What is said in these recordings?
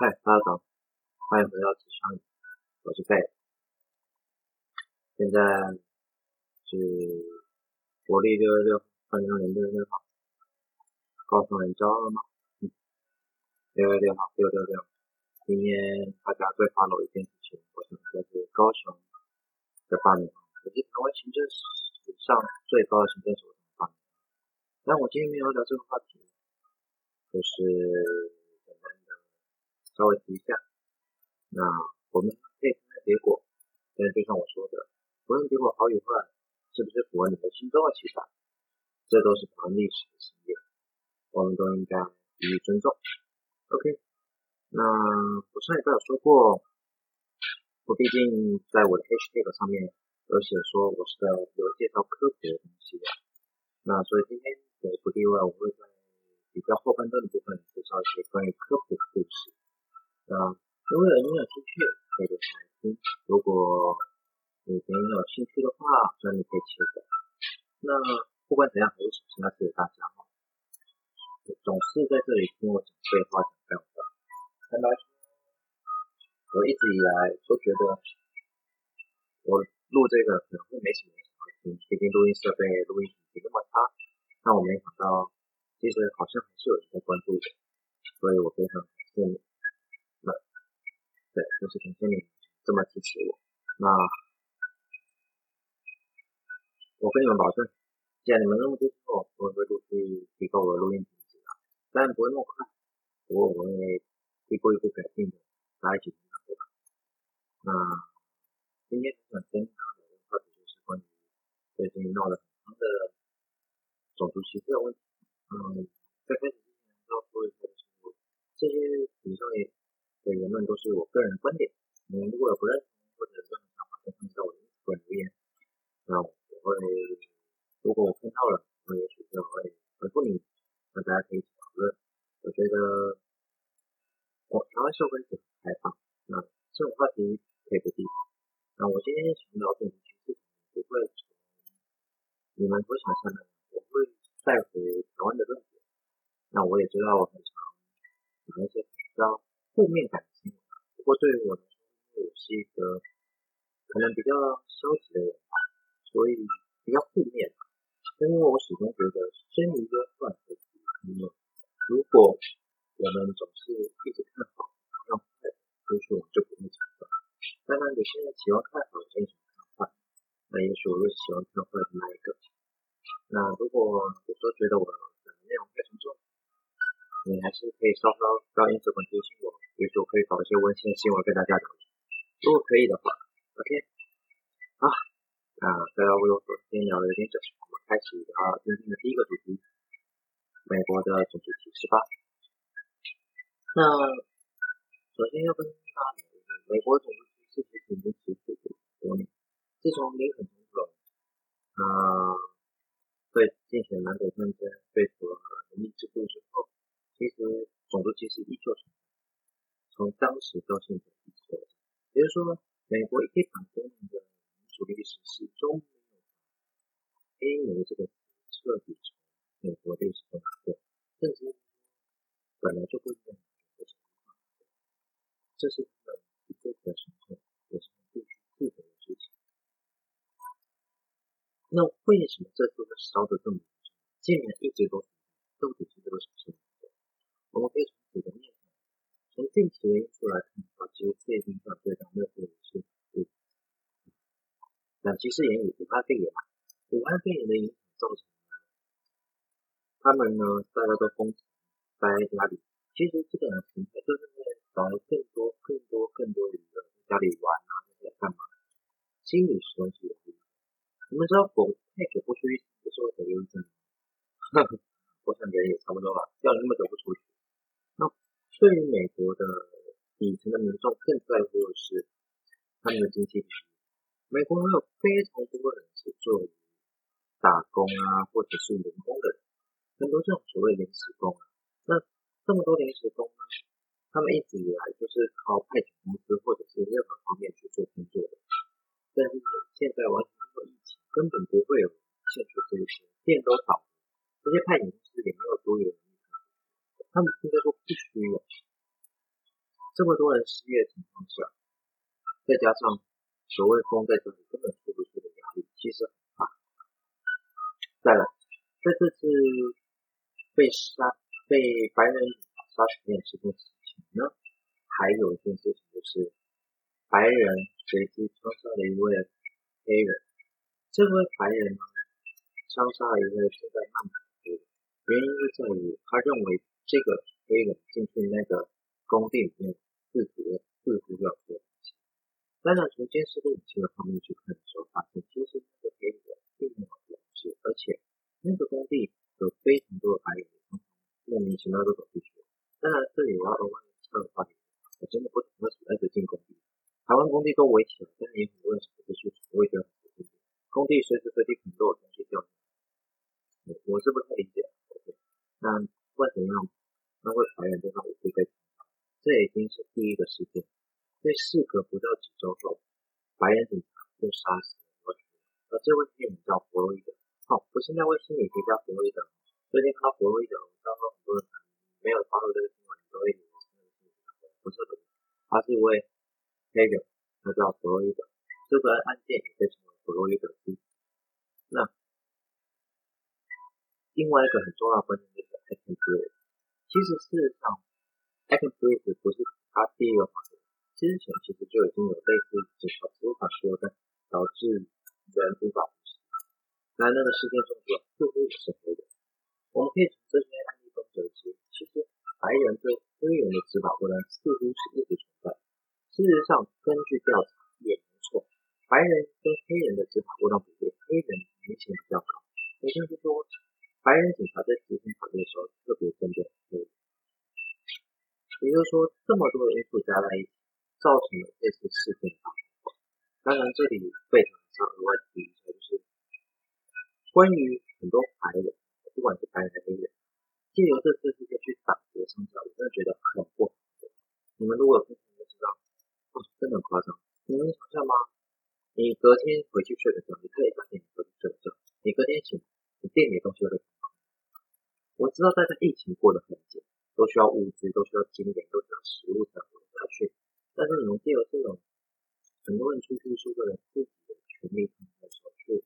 嗨，大家好，欢迎回到职场，我是贝。现在是国历六月六，二零二零六月六号。高雄人骄傲了吗？嗯，六月六号，六六六。今天大家最发了一件事情，我想说是高雄的罢免，也是台湾行政史上最高的行政首长罢免。但我今天没有聊这个话题，就是。稍微提一下，那我们可以看看结果。但就像我说的，无论结果好与坏，是不是符合你们心中的期待，这都是台湾历史的经验，我们都应该予以尊重。OK，那我上一次有说过，我毕竟在我的 HSP 上面有写说我是个有介绍科普的东西的，那所以今天也不例外，我会在比较后半段的部分介绍一些关于科普的故事。啊，如果有你有兴趣，可以留下来听。如果你没有兴趣的话，那你可以切。那不管怎样，还是首先要谢谢大家哈，总是在这里听我讲废话讲干话。坦白说，我一直以来都觉得我录这个可能会没什么人想要听，毕竟录音设备、录音品质那么差。但我没想到，其实好像还是有人在关注的，所以我非常感谢你。对，就是感谢你这么支持我。那我跟你们保证，既然你们那么支持我，我会陆续提高我的录音品质的，当然不会那么快，不过我会一步一步改进的，大家一起成长，对吧？那今天想跟大家聊的话题就是关于最近闹得很夯的种族歧视的问题。嗯，在开始之前要说一下的是，这些以上也。的言论都是我个人的观点，你如果有不认同或者任何想法，都欢迎在我的个人留言。那我会，如果我看到了，我也许就会回复你，那大家可以一起讨论。我觉得我台湾社会很开放，那这种话题可以不避。那我今天想聊的其实不会从你们所想象的，我会带回台湾的论点。那我也知道我很常有一些比较。负面感情，不过对于我来说，因为我是一个可能比较消极的人吧，所以比较负面。但因为我始终觉得生于忧患何须忧，如果我们总是一直看好，看坏，也许我们就不会成长。当然，有些人喜欢看好，有些人喜欢看坏，那也许我就喜欢看坏的那一个。那如果有时候觉得我的内容太沉重，你还是可以稍稍到 Instagram 提醒我。也许我可以找一些温馨的新闻跟大家聊，如果可以的话，OK，啊，那不要为我说今天聊的有点久，我们开始聊今天的第一个主题，美国的种族歧视吧。那首先要跟大家聊一下，美国种族歧视其实已经持续多年，自从林肯总统啊对进行南北战争废除了奴隶制度之后，其实种族歧视依旧存在。从当时到现在一直存在，也就是说，美国一百多年的民主历史始终没有把黑奴这个彻底从美国历史中拿掉，甚至本来就不应该有这种情况，这是他们一辈子的传统，也是必须负责的事情。那为什么这次会烧得这么严重？竟然一直都到底是这个什么我们可以从几个面。从近期的因素来看的话，其实最近上最大热度的是武，那其实也与武汉肺炎嘛，武汉肺炎的影响造成了他们呢，大家都封城在家里。其实这个平台就是在找更多、更多、更多的人在家里玩啊，在干嘛？心理时钟是有。你们知道狗太久不出去，不是会得忧郁症吗？我想人也差不多吧，要那么久不出去。那对于美国的底层的民众，更在乎的是他们的经济利益。美国还有非常多人是做打工啊，或者是员工的，很多这种所谓临时工啊。那这么多临时工呢，他们一直以来就是靠派遣公司或者是任何方面去做工作的。但是呢现在完全没有疫情，根本不会有欠缺这些店都倒，这些派遣公司也没有多余的。他们应该说不需要，这么多人失业的情况下，再加上所谓封在这里根本出不去的压力，其实很大。再来，在这次被杀、被白人杀死这件事情呢，还有一件事情就是，白人随机枪杀了一位黑人。这位白人呢，枪杀了一位住在曼谷的黑人，原因是在于他认为这个黑人进去那个工地里面。自觉自觉要做东西。当然，从监视录影器的方面去看的时候，发现其实那个黑人并没有做东西，而且那个工地有非常多的白人莫名其妙都走进去。当然，这里我要额外插个话题，我真的不懂为什么要进工地。台湾工地都围起来，但是也很多人想出去，我也觉得很不理解。工地随时随地可能都有东西掉。我是不太理解。那不管怎样，那位白人就让我被。这已经是第一个事件，在事隔不到几周后，白人警察就杀死了一位黑人，而这位黑人叫弗洛伊德。好，我现在为心理学家弗洛伊德。最近看到弗洛伊德，我知道很多人没有发到这个新闻，都会以为是那个心理学家，不是的，他是一位黑人，他叫弗洛伊德。这个案件也被称为弗洛伊德案。那另外一个很重要的关键就是爱情之类，其实事实上。I can prove 不是他第一个发现，之前其实就已经有类似警察执法失当导致人无法呼吸。那那个事件中的似乎也是黑人。我们可以从这些案例中得知，其实白人对黑人的执法不当似乎是一直存在。事实上，根据调查也没错，白人跟黑人的执法不当比例，黑人明显比较高。也就是说，白人警察在执行法律的时候特别针对黑人。也就是说，这么多的因素加在一起，造成了这次事件发生。当然，这里非常想额外提一下，就是关于很多白人，不管是白人还是黑人，借由这次事件去打劫商家，我真的觉得很不好。你们如果有听就知道，哇，真的很夸张。你能想象吗？你隔天回去睡个觉，你可以发现你隔天睡个觉，你隔天醒，你店里东西都被抢光。我知道大家疫情过得很紧。都需要物资，都需要金钱，都需要食物才活下去。但是你们借由这种很多人出去是为了自己的权利的时候，去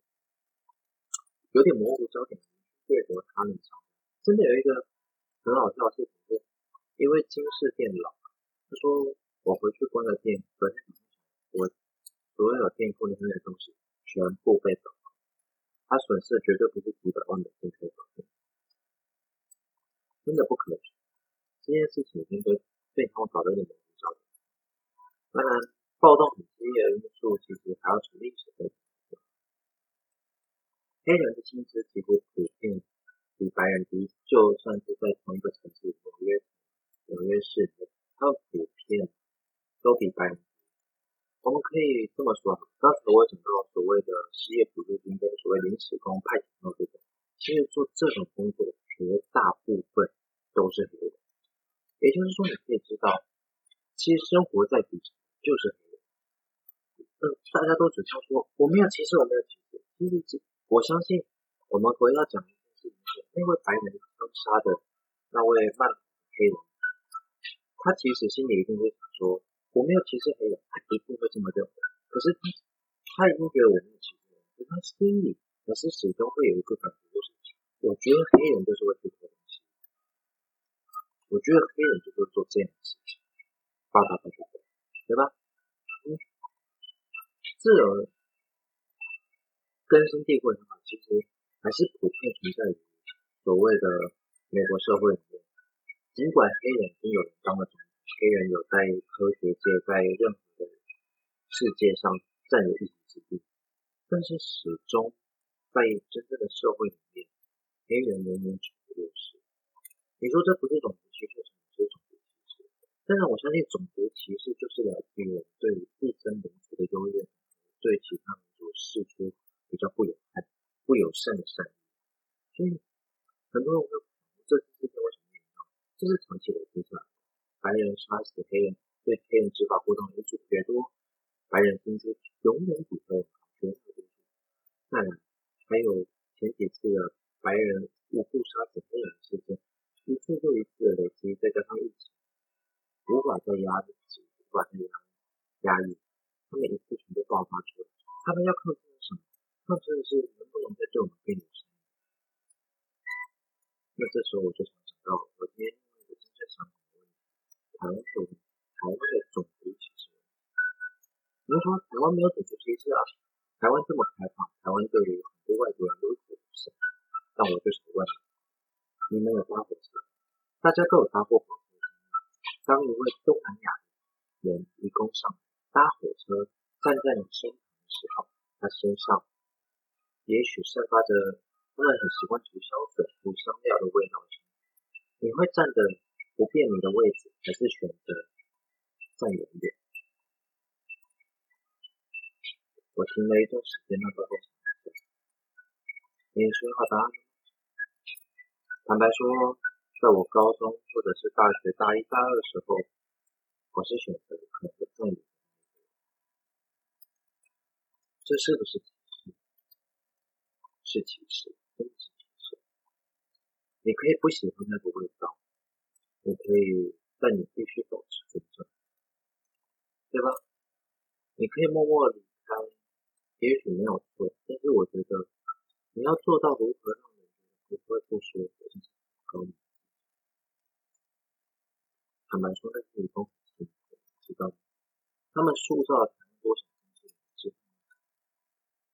有点模糊焦点，掠夺他们。真的有一个很好笑的事情是，因为金饰店老，他说我回去关了店，昨天我所有店铺里面的东西全部被走了，他损失绝对不是几百万美金可以搞定，真的不可能。这件事情已经被被他们搞得有点模糊焦点。当然，暴动很激烈的因素其实还要从历史背景。黑人的薪资几乎普遍比白人低，就算是在同一个城市纽约，纽约市，他们普遍都比白人低。我们可以这么说，刚才我讲到所谓的失业补助金跟所谓临时工派遣到这种，其实做这种工作绝大部分都是黑人。也就是说，你可以知道，其实生活在底层就是黑人。嗯，大家都只想说我没有歧视，我没有歧视。其实，我相信我们回到讲一件事情，那位白人枪杀的那位曼黑人，他其实心里一定会想说，我没有歧视黑人，他一定会这么认为。可是他，他已经觉得我没有歧视人，可他心里可是始终会有一个感觉，就是我觉得黑人就是会去偷东西。我觉得黑人就会做这样的事情，发达不发达，对吧？嗯，这种根深蒂固的话，其实还是普遍存在于所谓的美国社会里面。尽管黑人已经有人当了总统，黑人有在科学界、在任何的世界上占有一席之地，但是始终在真正的社会里面，黑人仍然处于劣势。你说这不是种族歧视，是种族歧视？但是我相信种族歧视就是来自于我们对自身民族的优越，对其他民族释出比较不友善、不友善的善意。所以很多人会问，这次事件为什么严重？这是长期累积下来，白人杀死黑人，对黑人执法不当因素越多，白人工资永远比黑人高，永远比黑人高。再来，还有前几次的白人无故杀死黑人的事件。一次又一次的累积，再加上疫情，无法再压抑，无法再压压抑，他们一次全部爆发出来。他们要抗争的是什么？抗争的是能不能在对我们变有声音。那这时候我就想想到，我今天另外一个精神上的问题，台湾的台湾的种族歧视问题。比如说台湾没有种族歧视啊，台湾这么开放，台湾对于很多外国人都是友善。但我就是问，你们有搭火车？大家都有搭过火车。当一位东南亚人一共上搭火车，站在你身旁的时候，他身上也许散发着他们很习惯涂香水、涂香料的味道。你会站的不便民的位置，还是选择站远一点？我停了一段时间，那个在想，你说好答案？坦白说。在我高中或者是大学大一、大二的时候，我是选择可能更远。这是不是是歧视，真的是歧视。你可以不喜欢那个味道，你可以，但你必须保持尊重，对吧？你可以默默离开，也许没有错，但是我觉得你要做到如何让人觉得不会不舒服，这是高。坦白说，那是理工很辛苦，知道吗？他们塑造了台湾多少东西之后，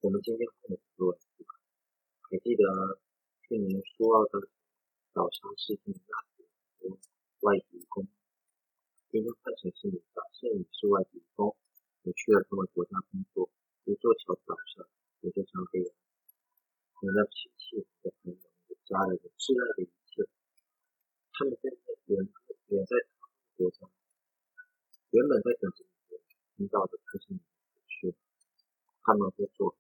我们今天会很多人。还记得去年说到的早餐事件，那很多外籍工，今天换成是你，假设你是外籍工，你去了他们国家工作，一座桥早上，你就像这样，你的亲戚、你的朋友、你的家人、你挚爱的一切，他们在那边，远在。国家原本在等着你听到的，可是你不去，他们会做。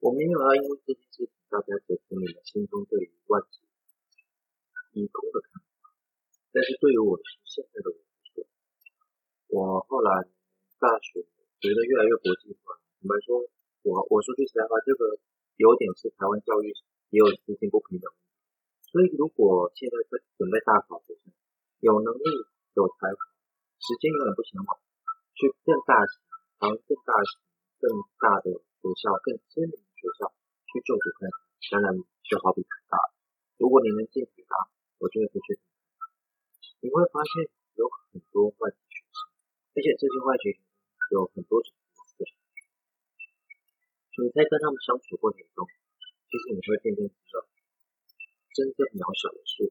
我没有要因为这件事情，大家解释你们心中对于外籍移工的看法。但是对于我是现在的我来说，我后来大学觉得越来越国际化。坦白说，我我说句实在话，这个有点是台湾教育也有资金不平等。所以，如果现在在准备大考学生，有能力、有才华，时间永远不嫌晚，去更大型、更大型、更大的学校、更知名学校去就读看看。当然，就好比台大，如果你能进台大，我就会去。你会发现有很多外籍学生，而且这些外籍学生有很多种。你在跟他们相处过程中，其实你会渐渐知道。真正渺小的数。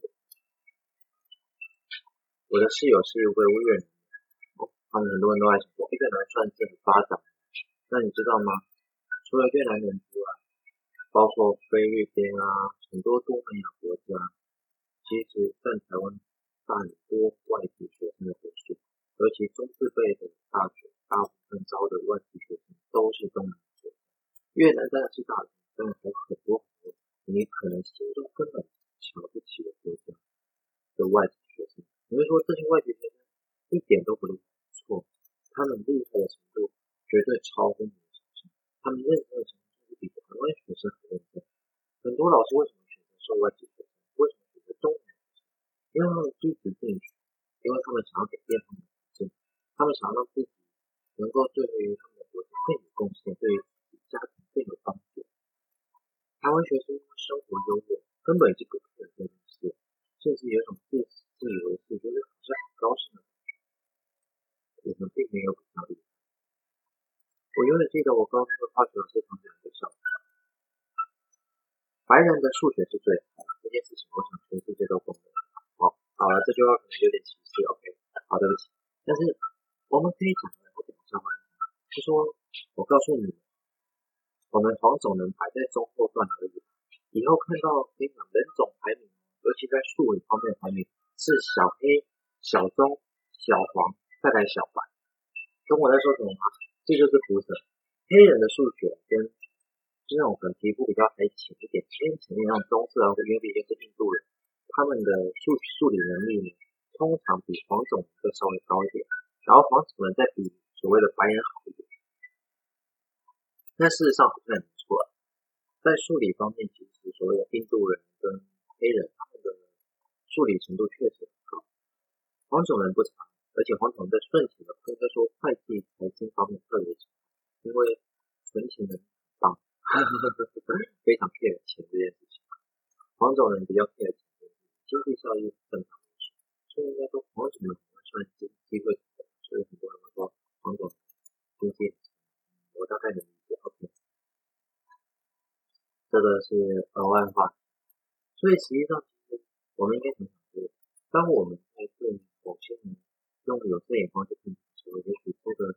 我的室友是一位越南人，他们很多人都爱说越南算是很发达。那你知道吗？除了越南人之外，包括菲律宾啊，很多东南亚国家，其实占台湾大很多外籍学生的人数。尤其中四辈的大学，大部分招的外籍学生都是东南亚。越南当然是大的，但还有很多很多。你可能心中根本瞧不起的国家的外籍学生，你会说这些外籍学生一点都不厉害？错，他们厉害的程度绝对超乎你。他们认真的程度甚至比台湾学生还认真。很多老师为什么选择受外籍学生？为什么选择中南学生？因为他们积极进取，因为他们想要改变他们的环境，他们想要让自己能够对于他们的国家更有贡献，对于家庭更有帮助。台湾学生生活。优越，根本就不可能这件事，甚至有一种自自以为是，就是好像很高兴的感觉。我们并没有比较厉害。我永远记得我高中的化学老师讲的一个笑话：白人的数学是最好的。这件事情，我想全世界都公认。好，好了，这句话可能有点歧视，OK？好，对不起。但是我们可以讲的，他讲的笑话是说，我告诉你。我们黄种人排在中后段而已。以后看到跟你讲人种排名，尤其在数理方面排名是小黑、小棕、小黄，再来小白。懂我在说什么？这就是肤色。黑人的数学跟这种可能皮肤比较还浅一点、偏浅一点，那种棕色啊，或者毕竟是印度人，他们的数数理能力呢，通常比黄种人会稍微高一点。然后黄种人再比所谓的白人好一点。但事实上好像也没错，在数理方面，其实所谓的印度人跟黑人，他们的数理程度确实很高。黄种人不长，而且黄种人在顺钱的，应该说会计财经方面特别强，因为存钱的很棒，非常 care 钱这件事情。黄种人比较 care 钱，经济效益正常的，所以应该说黄种人算机机会，所以很多人会说黄种人经济，我大概能理解。OK，这个是额外话，所以实际上其实我们应该怎么想？当我们在对某些人用有色眼光去看的时候，也许这个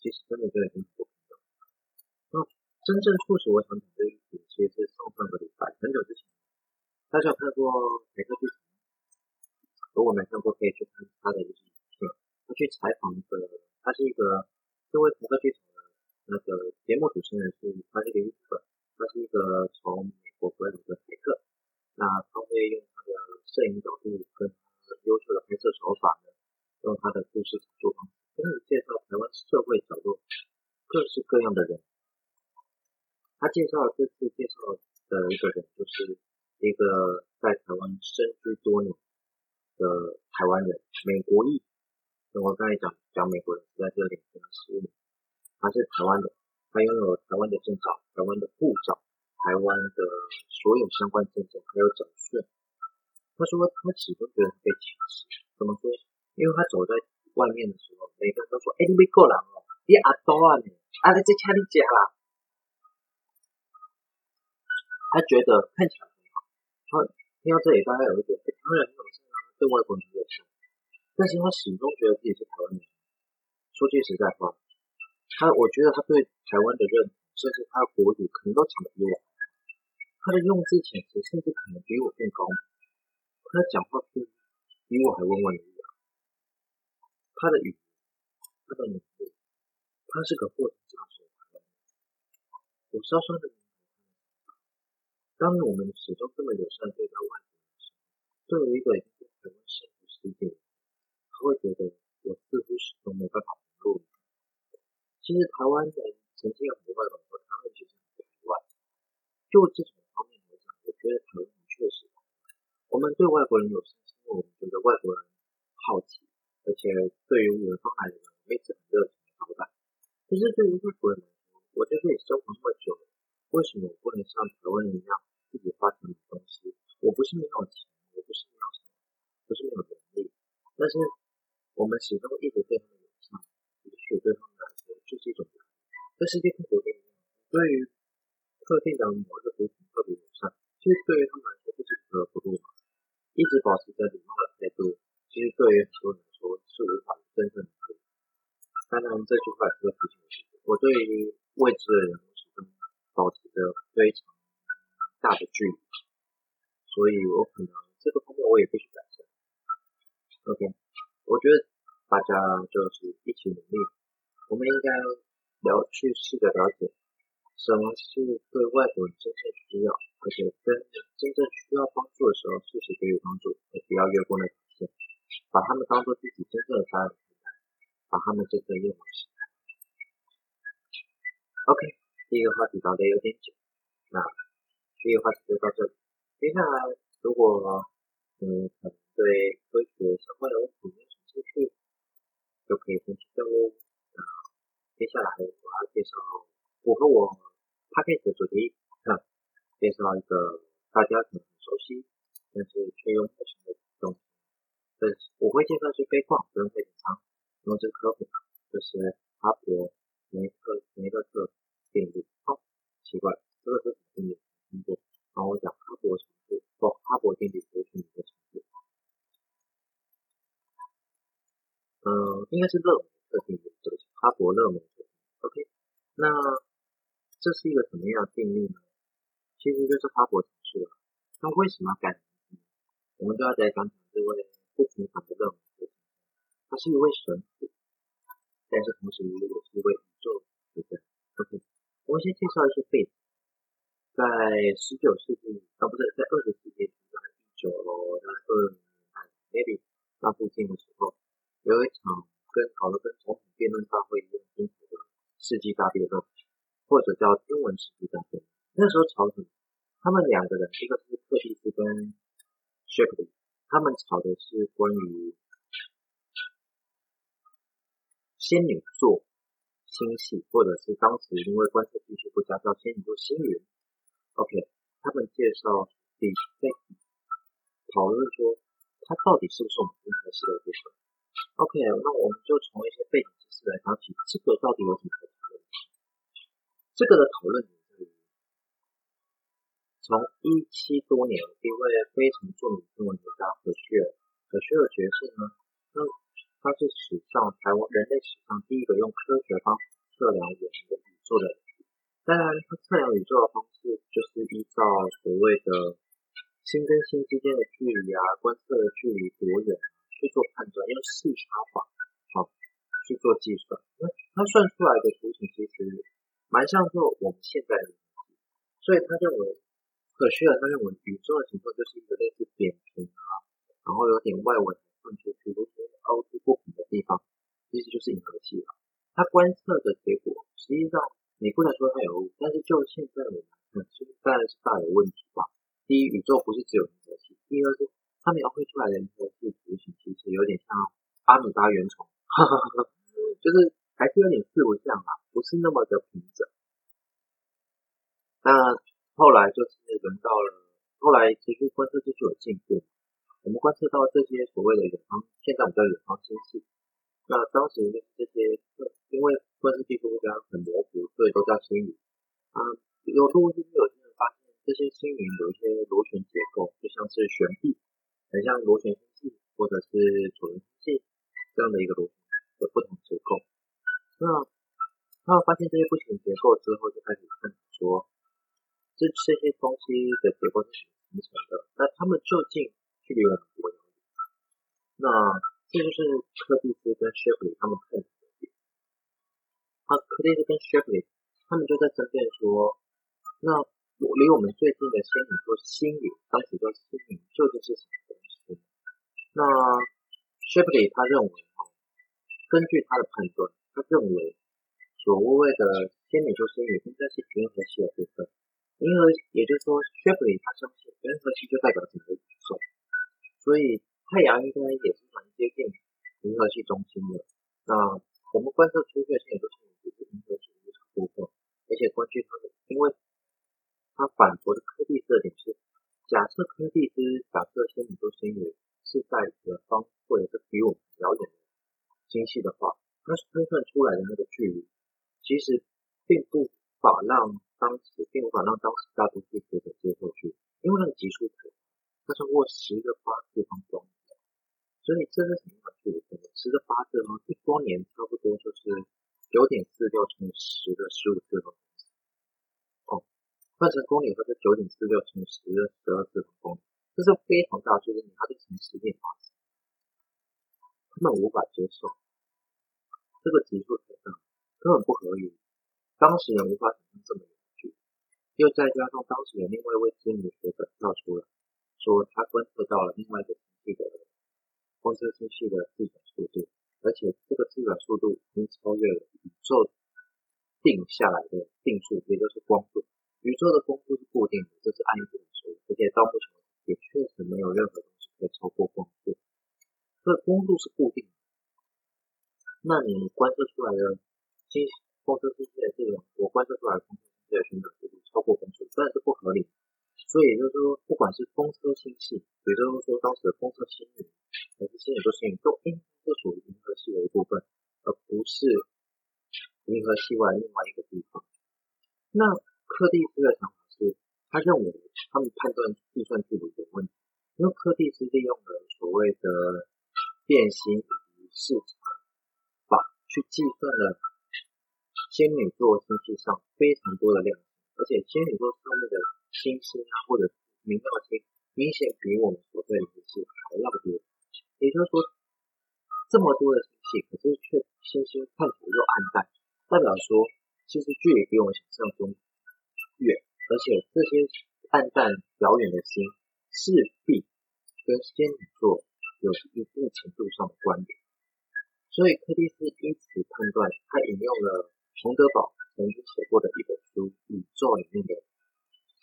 其实真的就已经不平等。那真正促使我想讲这一点，其实是上上个礼拜很久之前，大家有看过台客剧场吗？如果没看过，可以去看他的一个影片。他去采访的，他是一个这位台客剧场的那个节目主持人是他是一个日本，他是一个从美国回来的台客。那他会用他的摄影角度跟优秀的拍摄手法呢，用他的故事讲述方式，跟你介绍台湾社会角落各式各样的人。他介绍这次介绍的一个人，就是一个在台湾深居多年的台湾人，美国裔。我刚才讲讲美国人在这里可能是他是台湾的，他拥有台湾的证照，台湾的护照。台湾的所有相关证件还有缴税，他说他始终觉得被歧视。怎么说？因为他走在外面的时候，每个人都说：“哎，你没过来哦，你阿多啊你，阿在家里家啦。”觉得看起来很好。他听到这里，大概有一点，哎，台湾人很友善啊，对外国人很友善。但是他始终觉得自己是台湾人。说句实在话，他我觉得他对台湾的认同。甚至他的国语可能都讲得比我好，他的用字遣词甚至可能比我更高，他讲话比比我还温文儒雅，他的语言，他的能力，他是个货真价实的人。我稍稍的，当我们始终这么友善对待外国人时，作为一个已经在台湾生活十几年，他会觉得我似乎始终没办法融入。其实台湾人。曾经有很多外国人说，他们其实很排外。就这种方面来讲，我觉得台湾确实，我们对外国人有信心，我们觉得外国人好奇，而且对于远方来的人，我们一直很热情的招待。可是对于外国人来说，我在这里生活那么久了，为什么我不能像台湾人一样自己发展东西？我不是没有钱，我不是没有什么，不是没有能力，但是我们始终一直对他们友善，也许对他们来说就是一种。在世界各国一样，对于特定的某一个族群特别友善，其实对于他们来说就是格格不入嘛。一直保持着礼貌的态度，其实对于很多人来说是无法真正的可以。当然，这句话也是个提醒的事情。我对于未知的人保持着非常大的距离，所以我可能这个方面我也必须改善。OK，我觉得大家就是一起努力，我们应该。了去试着了解什么是对外国人真正需要，而且真真正需要帮助的时候，适时给予帮助，也不要越过那条线，把他们当做自己真正的家人看待，把他们真正用为心态。OK，第一个话题聊得有点久，那第一个话题就到这里。接下来，如果嗯可能对科学相关的问题有兴趣，就可以分享哦。接下来我要介绍符合我 package 的主题，那介绍一个大家可能很熟悉，但是却又陌生的东西。这我会介绍一些飞矿，不用太紧张，用这个科普就是哈勃梅特梅特特定律。好，奇怪，这个是什么定律？听过？然后我讲哈勃程度，不，哈勃定律就是你的程度。嗯，应该是热。这定律就是哈勃勒梅特定律。OK，那这是一个什么样的定律呢？其实就是哈勃常数了。那为什么要改名字呢？我们就要再讲讲这位不平凡的勒梅特。他是一位神父，但是同时也是一位宇宙学家。OK，我们先介绍一些背景。在十九世纪，啊，不是在二十世纪，在一九到二零 maybe 那附近的时候，有一场跟搞得跟总统辩论大会一样英国的世纪大辩论，或者叫中文世纪大辩论。那时候吵什么？他们两个人，一个是特蒂斯跟 Shipley，他们吵的是关于仙女座星系，或者是当时因为观测技术不佳叫仙女座星云。OK，他们介绍比在讨论说它到底是不是我们银河系的一部分。OK，那我们就从一些背景知识来讲起，这个到底有什么可讨论？这个的讨论是从一七多年，一位非常著名的天文学家何薛尔，何薛尔爵士呢，那他是史上台湾人类史上第一个用科学方式测量我们的宇宙的。当然，他测量宇宙的方式就是依照所谓的星跟星之间的距离啊，观测的距离多远。去做判断，用视差法好去做计算。那他算出来的图形其实蛮像做我们现在的，所以他认为可需要他认为宇宙的情况就是一个类似扁平啊，然后有点外围看出去，如果凹凸不平的地方，其实就是银河系了。它观测的结果，实际上你不能说它有误，但是就现在我们看，其实当然是大有问题吧。第一，宇宙不是只有银河系；第二是。他描绘出来的银河系图形其实有点像阿米巴原虫，就是还是有点四不像啊，不是那么的平整。那后来就是轮到了，后来其实观测技术有进步，我们观测到这些所谓的远方，现在我们叫远方星系。那当时就是这些，因为观测技术比较很模糊，所以都叫星云。啊，有陆续有些人发现这些星云有一些螺旋结构，就像是悬臂。很像螺旋星系或者是椭圆星系这样的一个螺旋的不同结构。那他们发现这些不同结构之后，就开始探讨说，这这些东西的结构是怎么形成的？那他们究竟距离我们多远？那这就是柯蒂斯跟谢普里他们看的东西。那柯蒂斯跟谢普里他们就在争辩说，那我离我们最近的仙女座星云，当时叫星云，究竟是什么东西？那 Shapley 他认为，根据他的判断，他认为所谓的仙女座星云应该是银河系的部分。因为，也就是说，Shapley 他相信银河系就代表整个宇宙，所以太阳应该也是蛮接近银河系中心的。那我们观测出现的仙女座星云就是银河系的一部分，而且根据他的，因为它反驳的科蒂斯的点是，假设科蒂斯假设仙女座星云是在远方或者是比我们遥远的星系的话，它推算出来的那个距离，其实并不法让当时并无法让当时大多数学者接受去，因为那个级数可，它超过十个八次方光年，所以这是什么样的距离？十个八次方，一光年差不多就是九点四六乘以十的十五次方。哦换成公里，或者九点四六乘十的十二次方公里，这是非常大数字，你还得乘十点八次，根本无法接受。这个级数太大，根本不合理。当时人无法想象这么远距，又再加上当时有另外一位知名学者跳出来，说他观测到了另外一个星系的观测星系的自转速度，而且这个自转速度已经超越了宇宙定下来的定数，也就是光速。宇宙的光速是固定的，这是爱因斯坦说的，而且到目前为止也确实没有任何东西可以超过光速。这光速是固定的，那你观测出来的星光速星系的这种，我观测出来的光速星系的旋转速度超过光速，当然是不合理。所以就是说，不管是风车星系，也就是说当时的风车星云，还是仙女座星云，都应该是属于银河系的一部分，而不是银河系外另外一个地方。那柯蒂斯的想法是，他认为他们判断计算距离有问题，因为柯蒂斯利用了所谓的变形以及视差法去计算了仙女座星系上非常多的量，而且仙女座上面的星星啊，或者明曜星，明显比我们所在的星系还要多。也就是说，这么多的星系，可是却星星看起来又暗淡，代表说其实距离比我们想象中。远，而且这些暗淡遥远的星势必跟仙女座有一定程度上的关联，所以柯蒂斯因此判断，他引用了洪德堡曾经写过的一本书《宇宙》里面的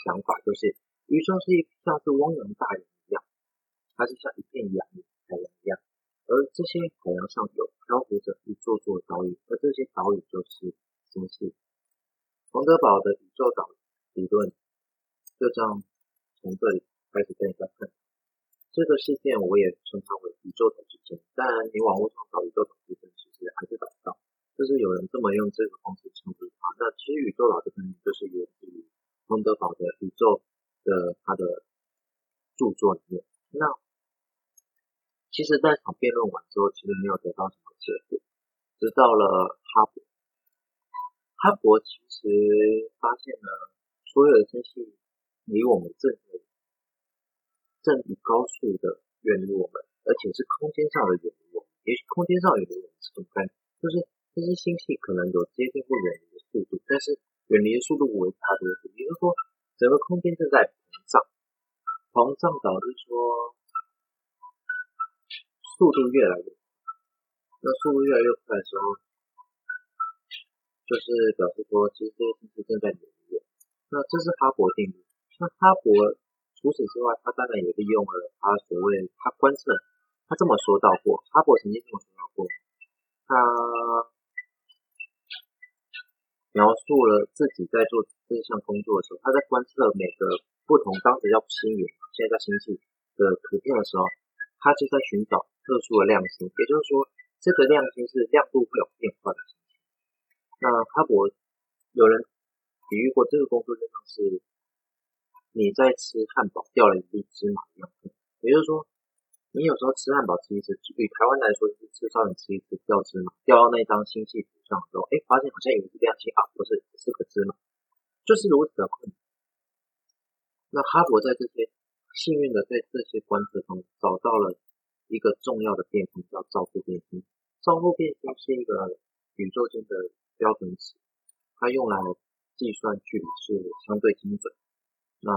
想法，就是宇宙是一像是汪洋大洋一样，它是像一片洋海洋一样，而这些海洋上有漂浮着一座座岛屿，而这些岛屿就是星系。洪德堡的宇宙岛理论就这样从这里开始跟大家看。这个事件我也称它为宇宙岛之争。当然，你网络上找宇宙岛之争，其实还是找不到。就是有人这么用这个方式称呼它。那其实宇宙岛这个就是源自于洪德堡的宇宙的他的著作里面。那其实，在场辩论完之后，其实没有得到什么结果。直到了哈勃，哈勃其实发现了所有的星系离我们正正以高速的远离我们，而且是空间上的远离我们。也许空间上远离我们是怎么办？就是这些星系可能有接近或远离的速度，但是远离速度为差多？也就是说，整个空间正在膨胀，膨胀导致说。速度越来越，那速度越来越快的时候，就是表示说，其实这些星系正在远离。那这是哈勃定律。那哈勃除此之外，他当然也利用了他所谓他观测，他这么说到过，哈勃曾经这么说到过，他描述了自己在做这项工作的时候，他在观测每个不同当时叫星云，现在叫星系的图片的时候，他就在寻找。特殊的亮星，也就是说，这个亮星是亮度会有变化的星星。那哈勃有人比喻过这个工作就像是你在吃汉堡掉了一粒芝麻一样，也就是说，你有时候吃汉堡吃一次，对台湾来说就是至少你吃一次掉芝麻，掉到那张星系图上的时候，哎，发现好像有一个亮星啊，不是，是个芝麻，就是如此的困难。那哈勃在这些幸运的在这些观测中找到了。一个重要的变形叫造父变星，造父变星是一个宇宙间的标准尺，它用来计算距离是相对精准。那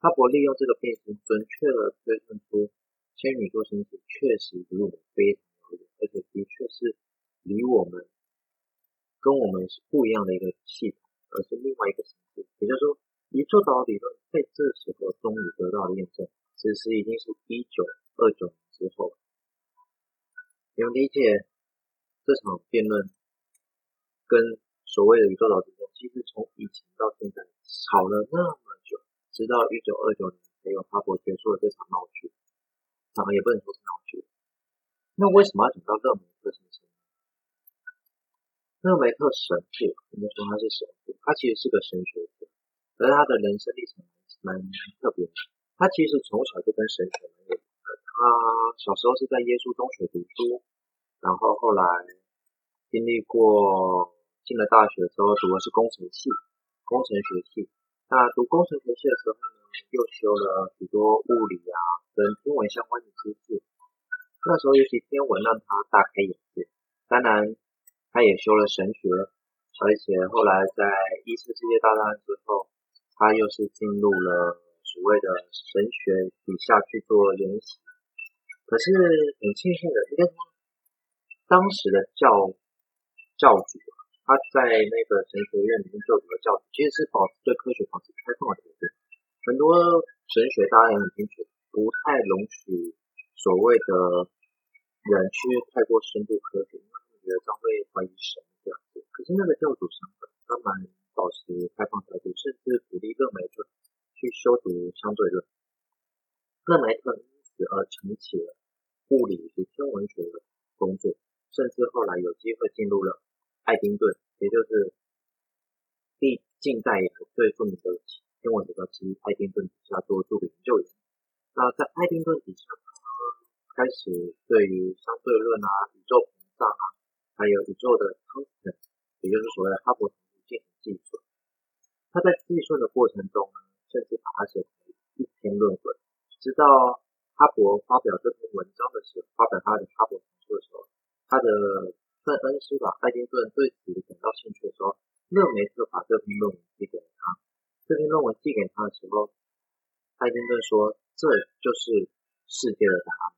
哈勃利用这个变形，准确的推算出仙女座星系确实离我们非常遥远，而且的确是离我们跟我们是不一样的一个系统，而是另外一个星系。也就是说，宇宙岛理论在这时候终于得到了验证，此时已经是一九二九年。之后，你们理解这场辩论跟所谓的宇宙岛之争，其实从以前到现在吵了那么久，直到一九二九年才有哈勃结束了这场闹剧。当然也不能说是闹剧。那为什么要讲到勒梅特先生？勒梅特神父，我们说他是神父，他其实是个神学者，而他的人生历程蛮特别的。他其实从小就跟神学蛮有。他小时候是在耶稣中学读书，然后后来经历过进了大学之后读的是工程系，工程学系。那读工程学系的时候呢，又修了许多物理啊跟天文相关的知识。那时候尤其天文让他大开眼界。当然，他也修了神学，而且后来在一次世界大战之后，他又是进入了所谓的神学底下去做研习。可是很庆幸的，应该说当时的教教主啊他在那个神学院里面就读的教主，其实是保持对科学保持开放的态度。很多神学大家也很清楚，不太容许所谓的人去太过深度科学，因为他们觉得这样会怀疑神这样子。可是那个教主相反，他蛮保持开放态度，甚至鼓励勒梅特去修读相对论。勒梅特。而承起了物理及天文学的工作，甚至后来有机会进入了爱丁顿，也就是近近代以来最著名的天文学家之一爱丁顿底下做著名研究员。那在爱丁顿底下，开始对于相对论啊、宇宙膨胀啊，还有宇宙的膨胀也就是所谓的哈勃进行计算。他在计算的过程中呢，甚至把它写成一篇论文，直到。哈勃发表这篇文章的时候，发表他的哈勃常数的时候，他的邓恩师吧，爱丁顿对此感到兴趣的时候，勒梅特把这篇论文寄给了他。这篇论文寄给他的时候，爱丁顿说：“这就是世界的答案。”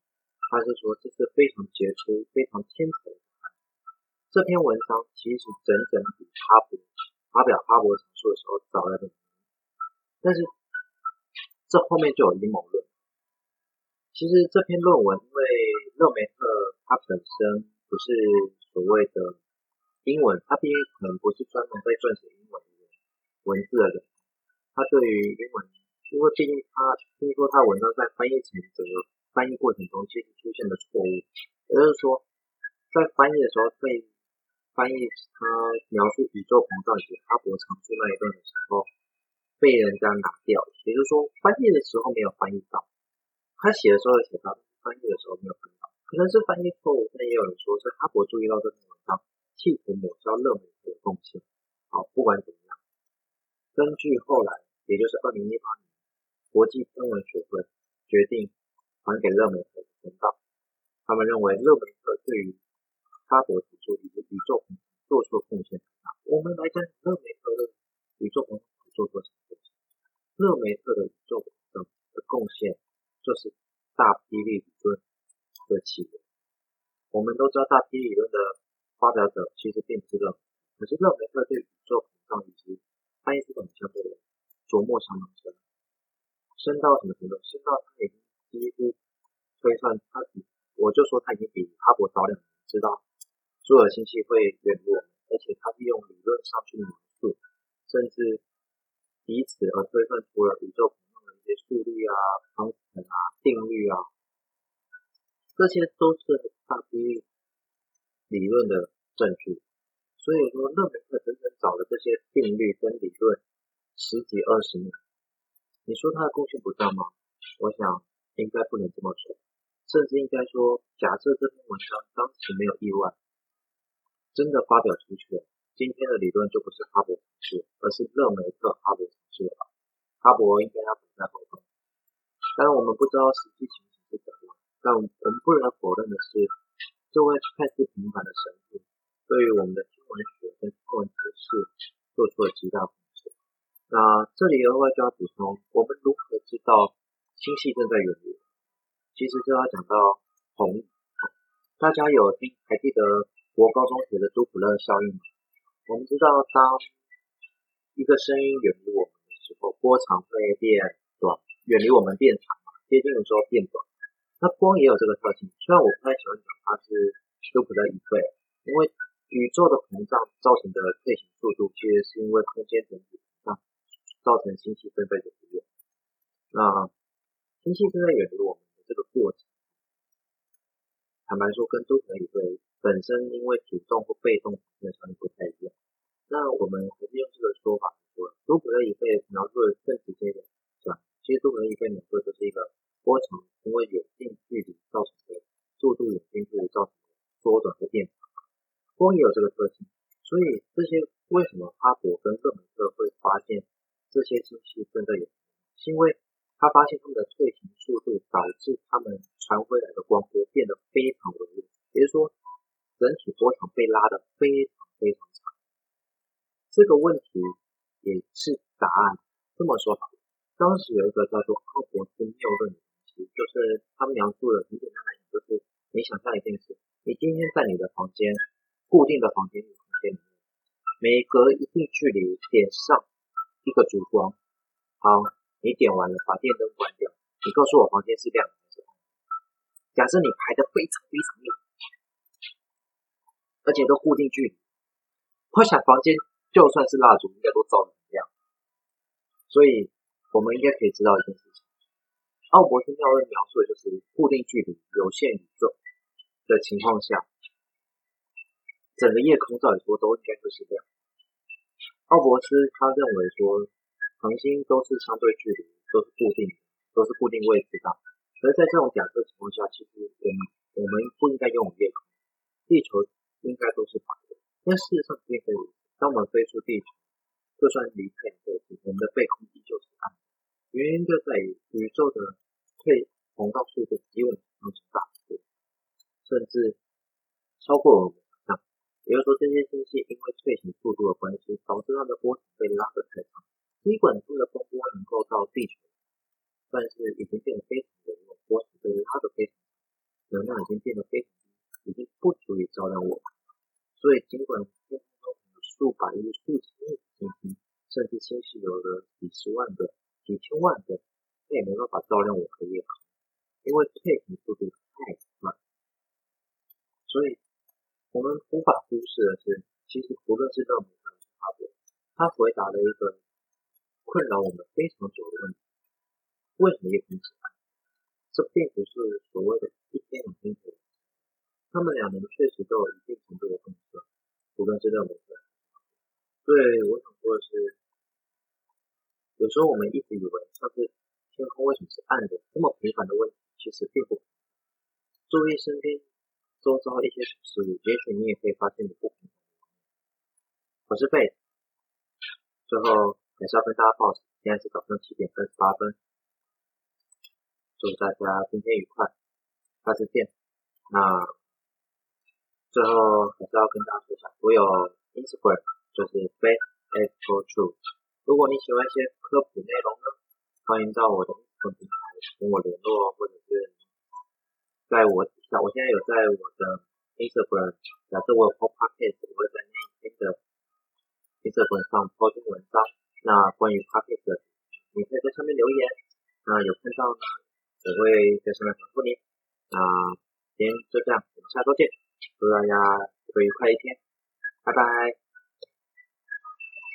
他是说这是非常杰出、非常天才的答案。这篇文章其实整整比哈勃发表哈勃常数的时候早了点，但是这后面就有阴谋论。其实这篇论文，因为勒梅特他本身不是所谓的英文，他毕竟可能不是专门在撰写英文的文字的人，他对于英文，因为毕竟他听说他文章在翻译成的翻译过程中其实出现了错误，也就是说，在翻译的时候被翻译他描述宇宙膨胀与哈勃常数那一段的时候。被人家拿掉，也就是说翻译的时候没有翻译到，他写的时候写到，翻译的时候没有翻译到，可能是翻译错误，但也有人说是哈勃注意到这篇文章，企图抹消勒梅特的贡献。好，不管怎么样，根据后来，也就是二零一八年，国际天文学会决定还给勒梅特的通道，他们认为勒梅特对于哈勃提出以及宇宙做出贡献很大。我们来讲勒梅特的宇宙做出什么？勒梅特的宇宙膨胀的贡献，就是大霹雳理论的起源。我们都知道，大霹雳理论的发表者其实并不是勒梅特，可是勒梅特对宇宙膨胀以及爱因斯坦相对的琢磨相当深，深到什么程度？深到他已经几乎推算他比，我就说他已经比哈勃早两年知道所有星系会远离我们，而且他利用理论上去描述，甚至。以此而推算出了宇宙膨胀的一些速率啊、方程啊、定律啊，这些都是大霹雳理论的证据。所以说，勒梅特整整找了这些定律跟理论十几二十年，你说他的贡献不大吗？我想应该不能这么说，甚至应该说，假设这篇文章当时没有意外，真的发表出去了。今天的理论就不是哈勃常数，而是勒梅特哈勃常数了。哈勃应该要躲在后方。当然，我们不知道实际情形是怎样，但我们不能否认的是，这位看似平凡的神父，对于我们的天文学跟天文知识做出了极大贡献。那这里额外就要补充，我们如何知道星系正在远离？其实就要讲到红，大家有听还记得国高中学的杜普勒效应吗？我们知道，当一个声音远离我们的时候，波长会变短；远离我们变长嘛，接近的时候变短。那光也有这个特性，虽然我不太喜欢讲它是杜普勒一费，因为宇宙的膨胀造成的退行速度，其实是因为空间整体膨胀造成星系正在远离。那星系正在远离我们的这个过程，坦白说，跟杜普勒一费。本身因为主动或被动的上面不太一样，那我们还是用这个说法说，多普勒一费描述的更直接的，是吧？其实多普勒一费描述就是一个波长因为远近距离造成的速度远近距离造成的缩短的变化。光也有这个特性，所以这些为什么哈勃跟勒梅特会发现这些星系正在有，是因为他发现他们的退行速度导致他们传回来的光波变得非常微弱，也就是说。整体波长被拉得非常非常长，这个问题也是答案。这么说好了，当时有一个叫做奥伯斯谬论的东西，就是他描述了很简单来讲，就是你想象一件事，你今天在你的房间，固定的房间里空间里面，每隔一定距离点上一个烛光，好，你点完了，把电灯关掉，你告诉我房间是亮的，假设你排的非常非常密。而且都固定距离，我想房间就算是蜡烛，应该都照得很亮。所以，我们应该可以知道一件事情：奥伯斯谬论描述的就是固定距离、有限宇宙的情况下，整个夜空照理说都应该会是亮。奥伯斯他认为说，恒星都是相对距离都是固定的，都是固定位置的。而在这种假设情况下，其实我们我们不应该拥有夜空，地球。应该都是白的，但事实上并非如此。当我们飞出地球，就算离太阳更近，我们的背空依旧是暗的。原因就在于宇宙的退膨胀速度比我们想象大，甚至超过我们想象。也就是说，这些星系因为退行速度的关系，导致它的波长被拉得太长。尽管它的风波能够到地球，但是已经变得非常微弱，波长被拉得非常长，能量已经变得非常低，已经不足以照亮我们。所以，尽管天空中有数百亿、数千亿的现金，甚至星系有了几十万个、几千万个，它也没办法照亮我们夜空，因为退行速度太慢。所以，我们无法忽视的是，其实不论是任何人差别，他回答了一个困扰我们非常久的问题：为什么叶平喜欢？这并不是所谓的一天两天可以。他们两人确实都有一定程度的共识，胡歌是任何人。对，我想说的是，有时候我们一直以为像是天空为什么是暗的这么平凡的问题，其实并不。注意身边周遭一些小事物，也许你也可以发现你不平凡。我是贝，最后还是要跟大家报，现在是早上七点三十八分。祝大家今天愉快，下次见。那最后还是要跟大家说一下，我有 Instagram，就是 Faith Echo Truth。如果你喜欢一些科普内容呢，欢迎到我的不同平台跟我联络，或者是。在我底下，我现在有在我的 Instagram，假设我有 po podcast，我会在那一天的 Instagram 上抛出文章。那关于 podcast，你可以在上面留言。那有看到呢，我会在上面回复你。那今天就这样，我们下周见，祝大家有个愉快一天，拜拜。